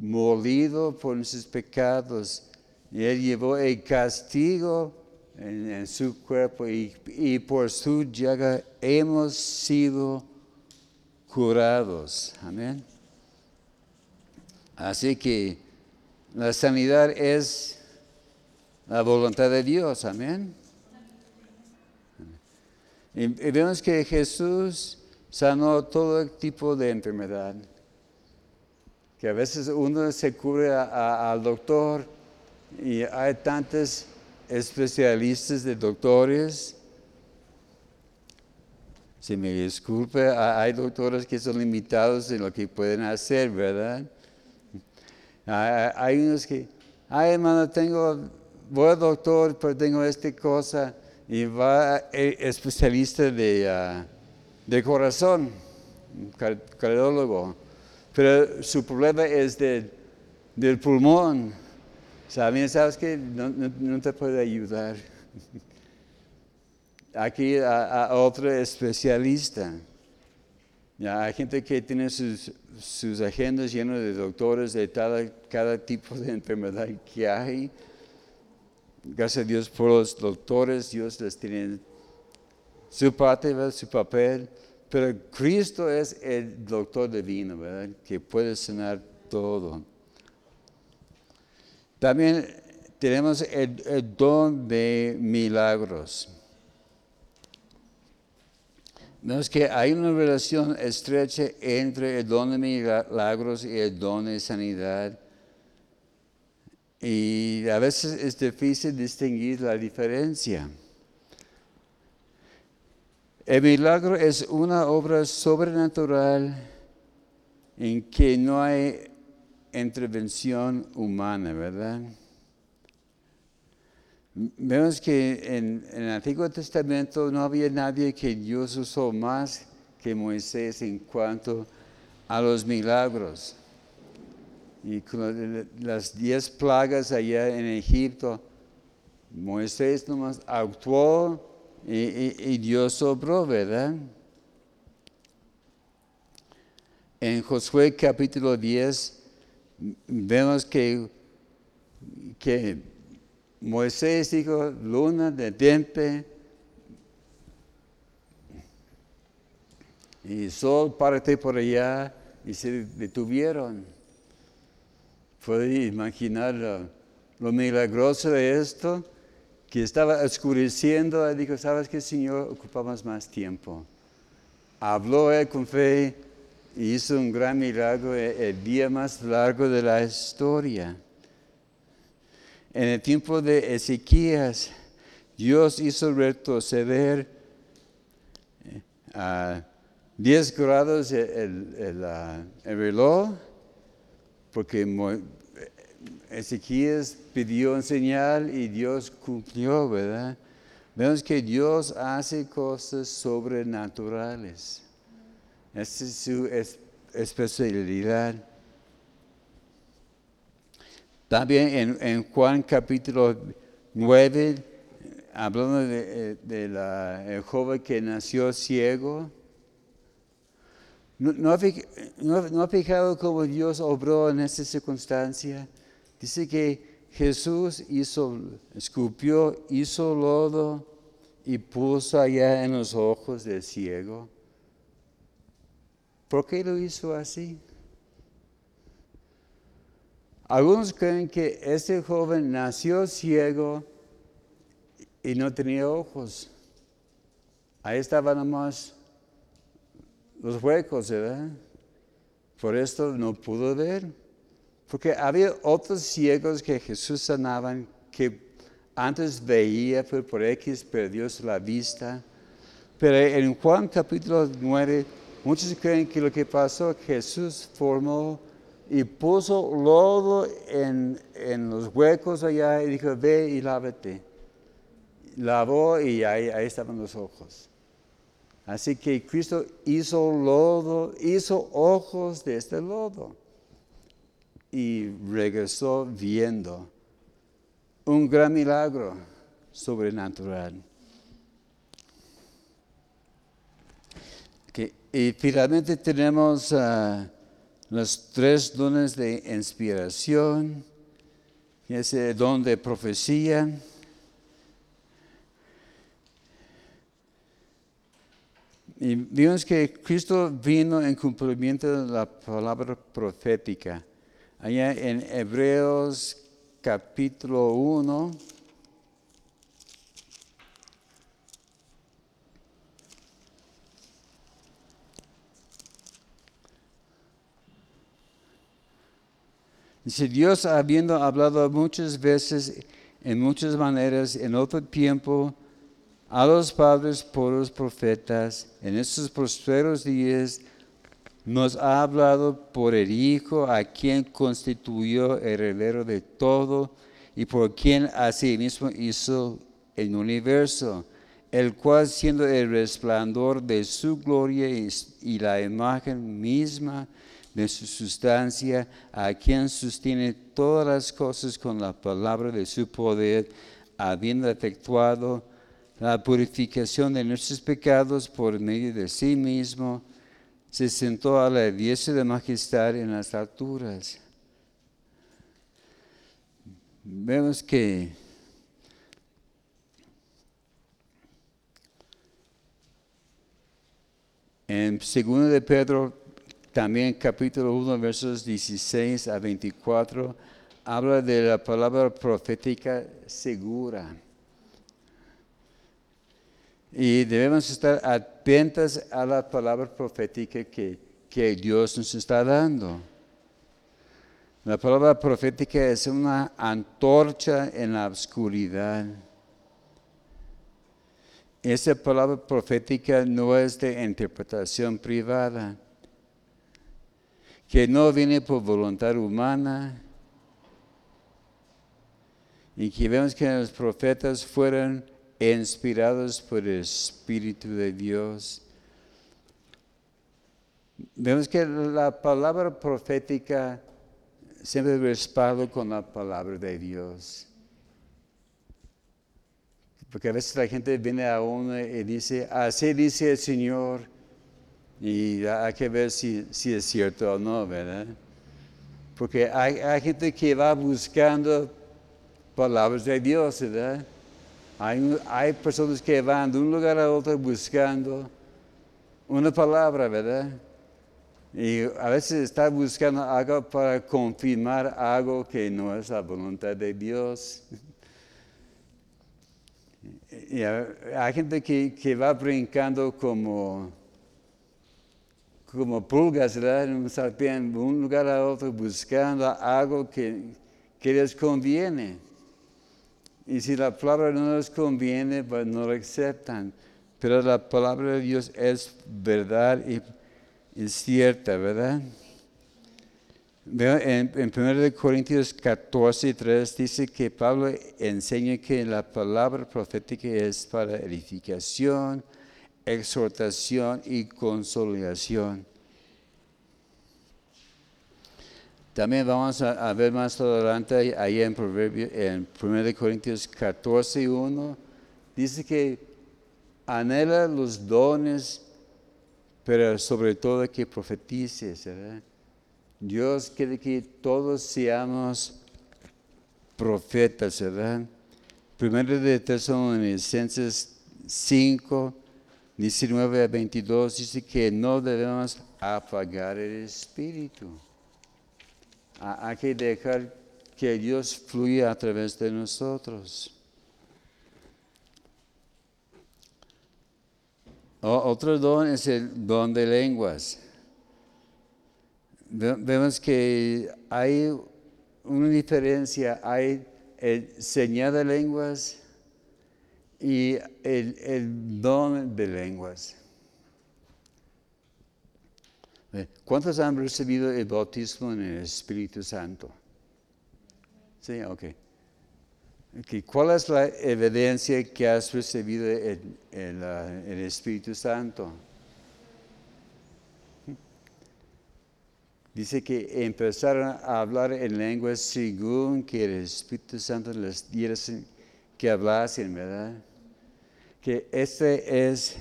molido por sus pecados, y Él llevó el castigo en, su cuerpo, y, y, por su llaga hemos sido curados. Amén. Así que la sanidad es la voluntad de Dios. Amén. Y, vemos que Jesús sanó todo tipo de enfermedad. Que a veces uno se cubre al doctor y hay tantos especialistas de doctores. Si me disculpe, hay doctores que son limitados en lo que pueden hacer, ¿verdad? Hay unos que, ay hermano, tengo, voy al doctor, pero tengo esta cosa y va el especialista de, ah, de corazón, cardiólogo, pero su problema es del pulmón. ¿Sabes que no, te puede ayudar? Aquí a, otro especialista. Ya, hay gente que tiene sus, sus agendas llenas de doctores de cada tipo de enfermedad que hay. Gracias a Dios por los doctores, Dios les tiene su parte, su papel, pero Cristo es el doctor divino, ¿verdad? Que puede sanar todo. También tenemos el, don de milagros. Vemos que hay una relación estrecha entre el don de milagros y el don de sanidad. Y a veces es difícil distinguir la diferencia. El milagro es una obra sobrenatural en que no hay intervención humana, ¿verdad? Vemos que en, el Antiguo Testamento no había nadie que Dios usó más que Moisés en cuanto a los milagros y con las diez plagas allá en Egipto, Moisés nomás actuó y, Dios obró, ¿verdad? en Josué capítulo 10 vemos que, que Moisés dijo, luna, detente, y sol, párate por allá, y se detuvieron. Puede imaginar lo, milagroso de esto, que estaba oscureciendo, y dijo, ¿sabes qué, Señor? Ocupamos más tiempo. Habló él con fe, y hizo un gran milagro el día más largo de la historia. En el tiempo de Ezequías, Dios hizo retroceder eh, a 10 grados el, el, reloj, porque Ezequías pidió un señal y Dios cumplió, ¿verdad? Vemos que Dios hace cosas sobrenaturales. Esa es su especialidad. También en, Juan capítulo 9, hablando de, de la, el joven que nació ciego, ¿no, ha, fijado cómo Dios obró en esta circunstancia? Dice que Jesús hizo, escupió, hizo lodo y puso allá en los ojos del ciego. ¿Por qué lo hizo así? Algunos creen que este joven nació ciego y no tenía ojos. Ahí estaban nomás los huecos, ¿verdad? Por esto no pudo ver. Porque había otros ciegos que Jesús sanaban que antes veía, pero por X perdió la vista. Pero en Juan capítulo 9 Muchos creen que lo que pasó, Jesús formó y puso lodo en, los huecos allá y dijo, ve y lávate. Lavó y ahí, ahí estaban los ojos. Así que Cristo hizo lodo, hizo ojos de este lodo y regresó viendo un gran milagro sobrenatural. Y finalmente tenemos ah, los tres dones de inspiración, ese don de profecía. Y vimos que Cristo vino en cumplimiento de la palabra profética. Allá en Hebreos capítulo 1. Dice, Dios habiendo hablado muchas veces, en muchas maneras, en otro tiempo, a los padres por los profetas, en estos postreros días, nos ha hablado por el Hijo, a quien constituyó heredero de todo y por quien así mismo hizo el universo, el cual siendo el resplandor de su gloria y la imagen misma de su sustancia, a quien sostiene todas las cosas con la palabra de su poder, habiendo efectuado la purificación de nuestros pecados por medio de sí mismo, se sentó a la diestra de majestad en las alturas. Vemos que en 2 de Pedro también capítulo 1, versos 16 a 24, habla de la palabra profética segura. Y debemos estar atentos a la palabra profética que, que Dios nos está dando. La palabra profética es una antorcha en la oscuridad. Esa palabra profética no es de interpretación privada que no viene por voluntad humana y que vemos que los profetas fueron inspirados por el Espíritu de Dios. Vemos que la palabra profética siempre respalda con la palabra de Dios. Porque a veces la gente viene a uno y dice, así dice el Señor, Y hay que ver si, si es cierto o no, ¿verdad? Porque hay, hay gente que va buscando palabras de Dios, ¿verdad? Hay, personas que van de un lugar a otro buscando una palabra, ¿verdad? Y a veces está buscando algo para confirmar algo que no es la voluntad de Dios. Y hay gente que, va brincando como, como pulgas, ¿verdad? de un lugar a otro buscando algo que les conviene. Y si la palabra no les conviene, pues no lo aceptan. Pero la palabra de Dios es verdad y cierta, ¿verdad? En, en 1 Corintios 14, 3 dice que Pablo enseña que la palabra profética es para edificación, exhortación y consolidación. También vamos a, ver más adelante ahí en, Proverbio, en 1 Corintios 14, 1, dice que anhela los dones pero sobre todo que profetices, ¿verdad? Dios quiere que todos seamos profetas, ¿verdad? Primero de Tesalonicenses 5, 19 a 22 dice que no debemos apagar el espíritu. Hay que dejar que Dios fluya a través de nosotros. Otro don es el don de lenguas. Vemos que hay una diferencia, hay el señal de lenguas y el, don de lenguas. ¿Cuántos han recibido el bautismo en el Espíritu Santo? Sí, ok. ¿Cuál es la evidencia que has recibido en, el Espíritu Santo? Dice que empezaron a hablar en lenguas según que el Espíritu Santo les diera que hablasen, ¿verdad? Que este es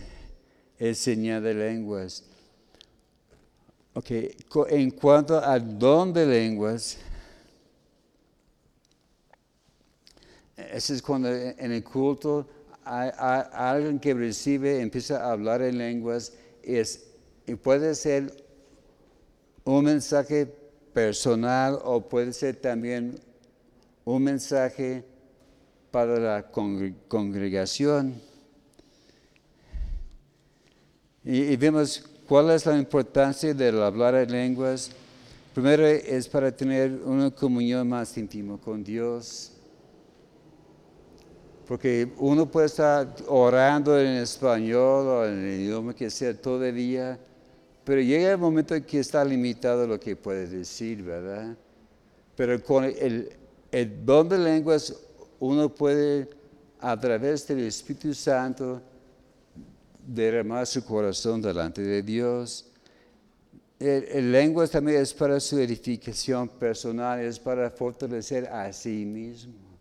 el señal de lenguas. Ok, en cuanto al don de lenguas, Ese es cuando en el culto hay, alguien que recibe, empieza a hablar en lenguas, es, y puede ser un mensaje personal o puede ser también un mensaje para la congregación. Y, vemos cuál es la importancia de hablar en lenguas. Primero es para tener una comunión más íntima con Dios. Porque uno puede estar orando en español o en el idioma que sea día, pero llega el momento en que está limitado lo que puede decir, ¿verdad? Pero con el don de lenguas uno puede, a través del Espíritu Santo, derramar su corazón delante de Dios. El, el, lengua también es para su edificación personal, es para fortalecer a sí mismo.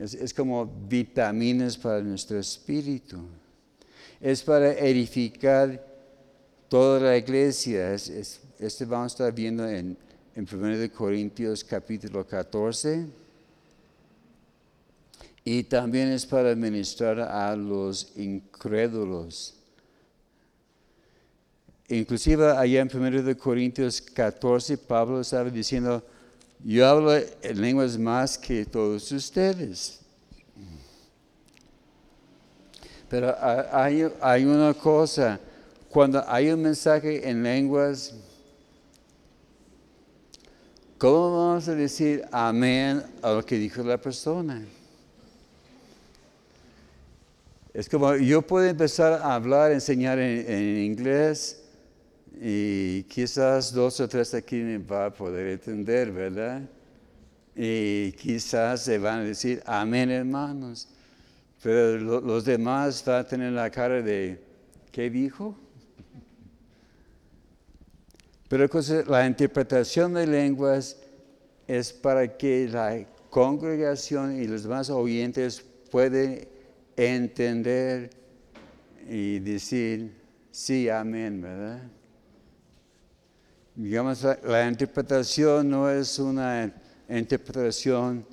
Es, como vitaminas para nuestro espíritu. Es para edificar toda la iglesia. este vamos a estar viendo en, en 1 Corintios capítulo 14. Y también es para ministrar a los incrédulos. Inclusive allá en 1 Corintios 14, Pablo estaba diciendo, yo hablo en lenguas más que todos ustedes. Pero hay, una cosa, cuando hay un mensaje en lenguas, ¿cómo vamos a decir amén a lo que dijo la persona? Es como yo puedo empezar a hablar, enseñar en inglés, y quizás dos o tres aquí me va a poder entender, ¿verdad? Y quizás se van a decir, amén hermanos. Pero los demás van a tener la cara de, ¿qué dijo? Pero la interpretación de lenguas es para que la congregación y los demás oyentes puedan entender y decir, sí, amén, ¿verdad? Digamos, la, la interpretación no es una interpretación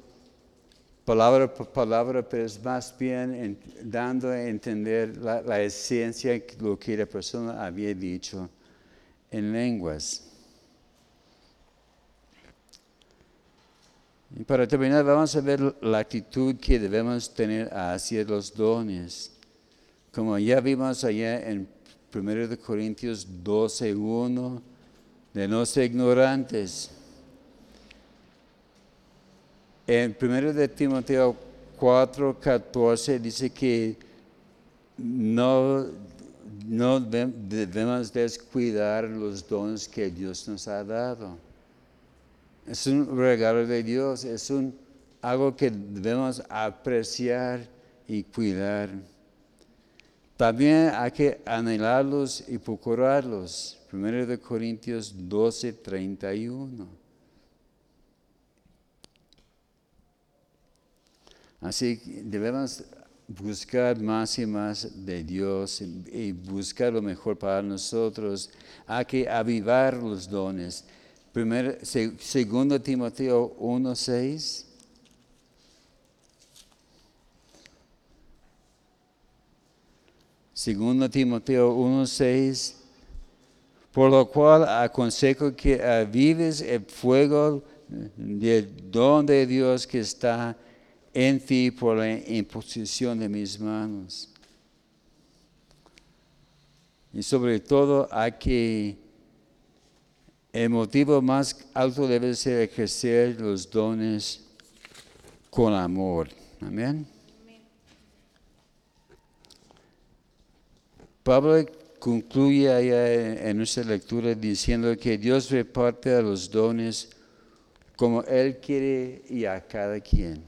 palabra por palabra, pero es más bien dando a entender la, esencia de lo que la persona había dicho en lenguas. Y para terminar, vamos a ver la actitud que debemos tener hacia los dones. Como ya vimos allá en 1 Corintios 12, 1, de no ser ignorantes en 1 de Timoteo 4, 14 dice que no, no debemos descuidar los dones que Dios nos ha dado. Es un regalo de Dios, es un, algo que debemos apreciar y cuidar. También hay que anhelarlos y procurarlos. 1 Corintios 12, 31. Así que debemos buscar más y más de Dios y buscar lo mejor para nosotros. Hay que avivar los dones. Segundo Timoteo 1.6. Segundo Timoteo 1.6. Por lo cual aconsejo que avives el fuego del don de Dios que está en ti por la imposición de mis manos. Y sobre todo hay que, el motivo más alto debe ser ejercer los dones con amor. Amén. Pablo concluye allá en nuestra lectura diciendo que Dios reparte a los dones como Él quiere y a cada quien.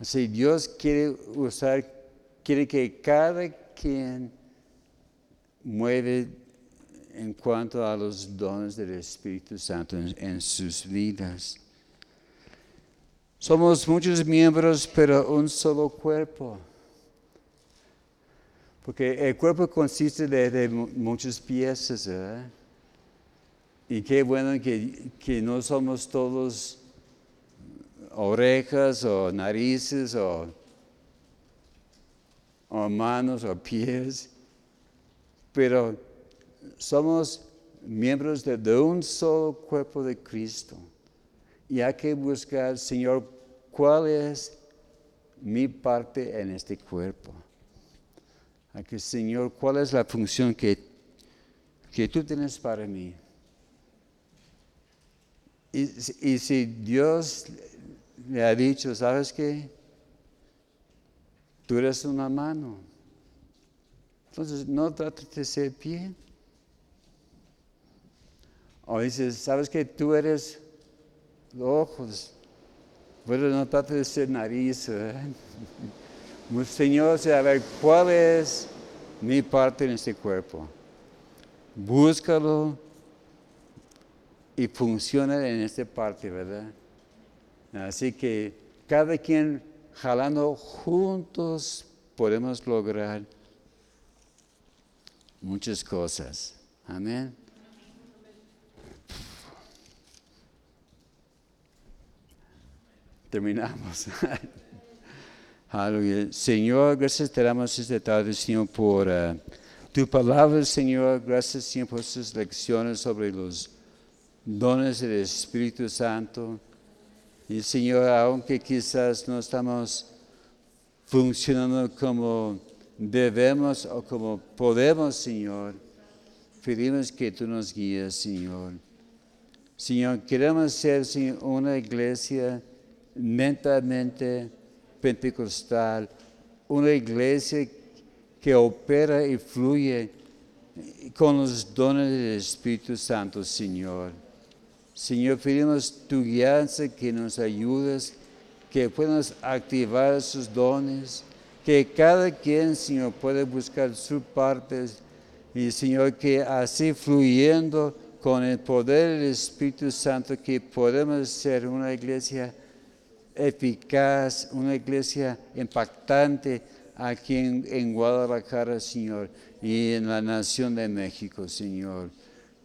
Así Dios quiere usar, quiere que cada quien mueve en cuanto a los dones del Espíritu Santo en, sus vidas. Somos muchos miembros, pero un solo cuerpo. Porque el cuerpo consiste de, muchas piezas, ¿verdad? Y qué bueno que, que no somos todos orejas o narices o, manos o pies, pero somos miembros de, un solo cuerpo de Cristo. Y hay que buscar, Señor, cuál es mi parte en este cuerpo. Hay que, Señor, cuál es la función que, que tú tienes para mí. Y, y si Dios le ha dicho, ¿sabes qué? Tú eres una mano. Entonces, no trates de ser pie. O dices, ¿sabes qué? Tú eres ojos. Pero no trates de ser nariz. ¿eh? Señor, a ver, ¿cuál es mi parte en este cuerpo? Búscalo y funciona en esta parte, ¿verdad? Así que cada quien jalando juntos podemos lograr muchas cosas. Amén. Terminamos. Aleluya. Señor, gracias te damos esta tarde, Señor, por uh, tu palabra, Señor. Gracias, Señor, por sus lecciones sobre los dones del Espíritu Santo. Y Señor, aunque quizás no estamos funcionando como debemos o como podemos, Señor, pedimos que tú nos guíes, Señor. Señor, queremos ser una iglesia mentalmente pentecostal, una iglesia que opera y fluye con los dones del Espíritu Santo, Señor. Señor, pedimos tu guianza, que nos ayudes, que puedas activar sus dones, que cada quien, Señor, pueda buscar sus partes y, Señor, que así fluyendo con el poder del Espíritu Santo, que podemos ser una iglesia eficaz, una iglesia impactante aquí en, en Guadalajara, Señor, y en la nación de México, Señor.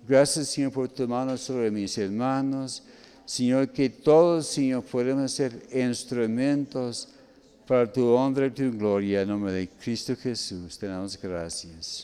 Gracias, Señor, por tu mano sobre mis hermanos. Señor, que todos, Señor, podemos ser instrumentos para tu honra y tu gloria. En nombre de Cristo Jesús, te damos gracias.